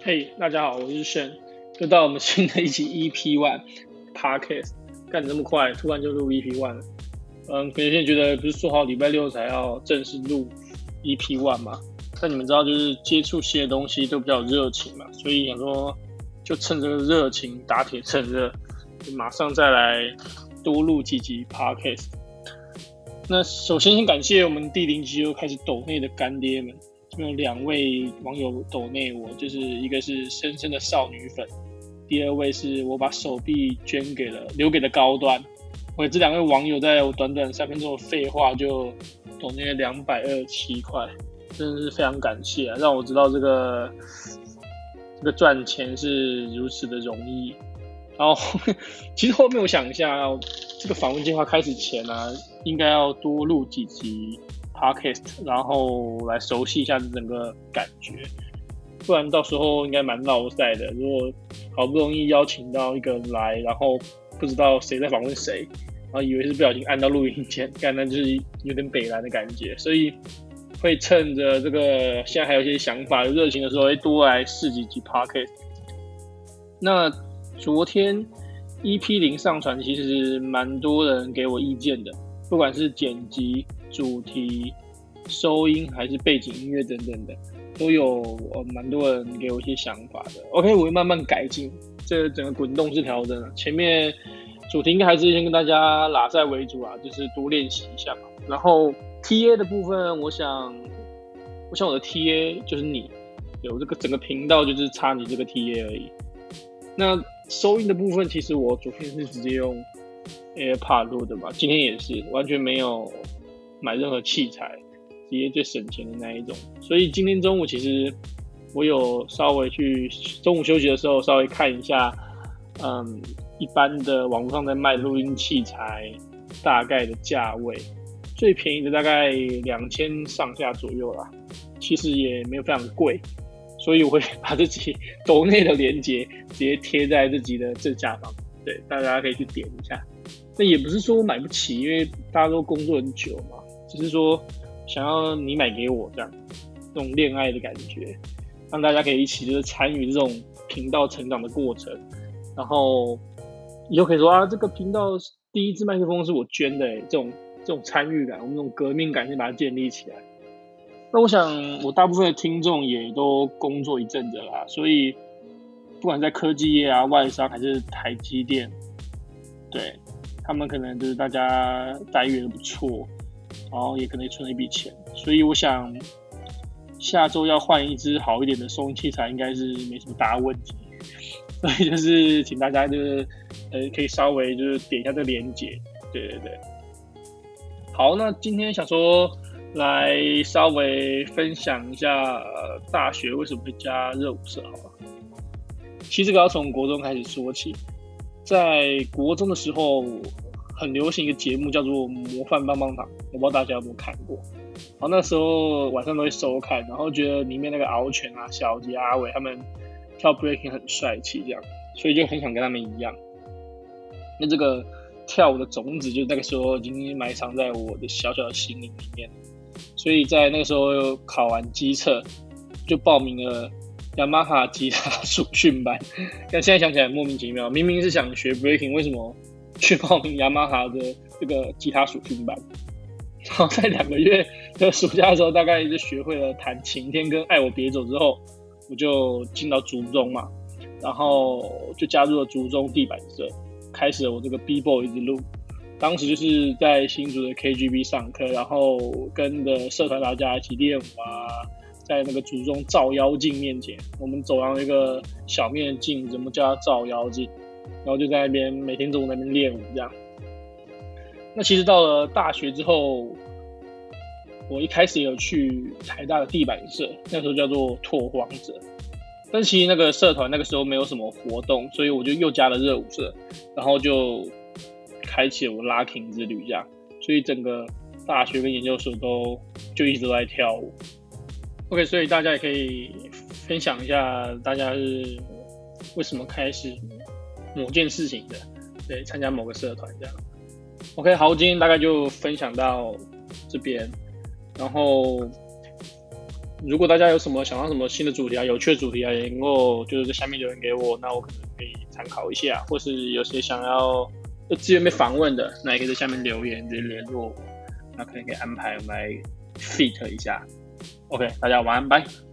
嘿大家好，我是轩，又到我们新的一期 EP One Podcast，干得这么快，突然就录 EP One 了。嗯，可能现在觉得不是说好礼拜六才要正式录 EP One 嘛？但你们知道，就是接触新的东西都比较热情嘛，所以想说就趁这个热情打铁趁热，就马上再来多录几集 Podcast。那首先先感谢我们第零集又开始抖内的干爹们。有两位网友抖内我，就是一个是深深的少女粉，第二位是我把手臂捐给了留给了高端。我这两位网友在我短短三分钟的废话就抖内了两百二十七块，真的是非常感谢啊，让我知道这个这个赚钱是如此的容易。然后其实后面我想一下，这个访问计划开始前呢、啊，应该要多录几集。Podcast，然后来熟悉一下整个感觉，不然到时候应该蛮闹赛的。如果好不容易邀请到一个人来，然后不知道谁在访问谁，然后以为是不小心按到录音键，干那就是有点北蓝的感觉。所以会趁着这个现在还有一些想法、热情的时候，会多来试几集 Podcast。那昨天 EP 零上传，其实蛮多人给我意见的，不管是剪辑。主题、收音还是背景音乐等等的，都有呃蛮多人给我一些想法的。OK，我会慢慢改进，这整个滚动式调整。前面主题应该还是先跟大家拉赛为主啊，就是多练习一下嘛。然后 TA 的部分，我想，我想我的 TA 就是你，有这个整个频道就是差你这个 TA 而已。那收音的部分，其实我昨天是直接用 AirPod 录的嘛，今天也是完全没有。买任何器材，直接最省钱的那一种。所以今天中午其实我有稍微去中午休息的时候稍微看一下，嗯，一般的网络上在卖录音器材大概的价位，最便宜的大概两千上下左右啦，其实也没有非常贵，所以我会把自己 抖内的链接直接贴在自己的正下方，对，大家可以去点一下。那也不是说我买不起，因为大家都工作很久嘛。只是说，想要你买给我这样，这种恋爱的感觉，让大家可以一起就是参与这种频道成长的过程，然后以后可以说啊，这个频道第一支麦克风是我捐的，这种这种参与感，我们这种革命感先把它建立起来。那我想，我大部分的听众也都工作一阵子啦，所以不管在科技业啊、外商还是台积电，对，他们可能就是大家待遇也不错。然后也可能存了一笔钱，所以我想下周要换一支好一点的收音器材，应该是没什么大问题。所以就是请大家就是呃可以稍微就是点一下这个连接，对对对。好，那今天想说来稍微分享一下，大学为什么会加热舞社，好吧？其实这个要从国中开始说起，在国中的时候。很流行一个节目叫做《模范棒棒糖》，我不知道大家有没有看过。然后那时候晚上都会收看，然后觉得里面那个敖犬啊、小杰、阿伟他们跳 breaking 很帅气，这样，所以就很想跟他们一样。那这个跳舞的种子就那个时候已经埋藏在我的小小的心灵里面。所以在那个时候考完基测，就报名了雅马哈吉他暑训班。但 现在想起来莫名其妙，明明是想学 breaking，为什么？去报名雅马哈的这个吉他暑训班，然后在两个月的暑假的时候，大概就学会了弹《晴天》跟《爱我别走》之后，我就进到竹中嘛，然后就加入了竹中地板社，开始了我这个 B-boy 之路。当时就是在新竹的 KGB 上课，然后跟着社团大家一起练舞啊，在那个祖宗照妖镜面前，我们走上一个小面镜，怎么叫它照妖镜？然后就在那边每天中午那边练舞这样。那其实到了大学之后，我一开始也有去台大的地板社，那时候叫做拓荒者。但其实那个社团那个时候没有什么活动，所以我就又加了热舞社，然后就开启了我 locking 之旅这样。所以整个大学跟研究所都就一直都在跳舞。OK，所以大家也可以分享一下，大家是为什么开始某件事情的，对，参加某个社团这样。OK，好，今天大概就分享到这边。然后如果大家有什么想到什么新的主题啊、有趣的主题啊，也能够就是在下面留言给我，那我可能可以参考一下，或是有些想要资源被访问的，那也可以在下面留言直接联络我，那可能可以安排我们来 fit 一下。OK，大家晚安，拜。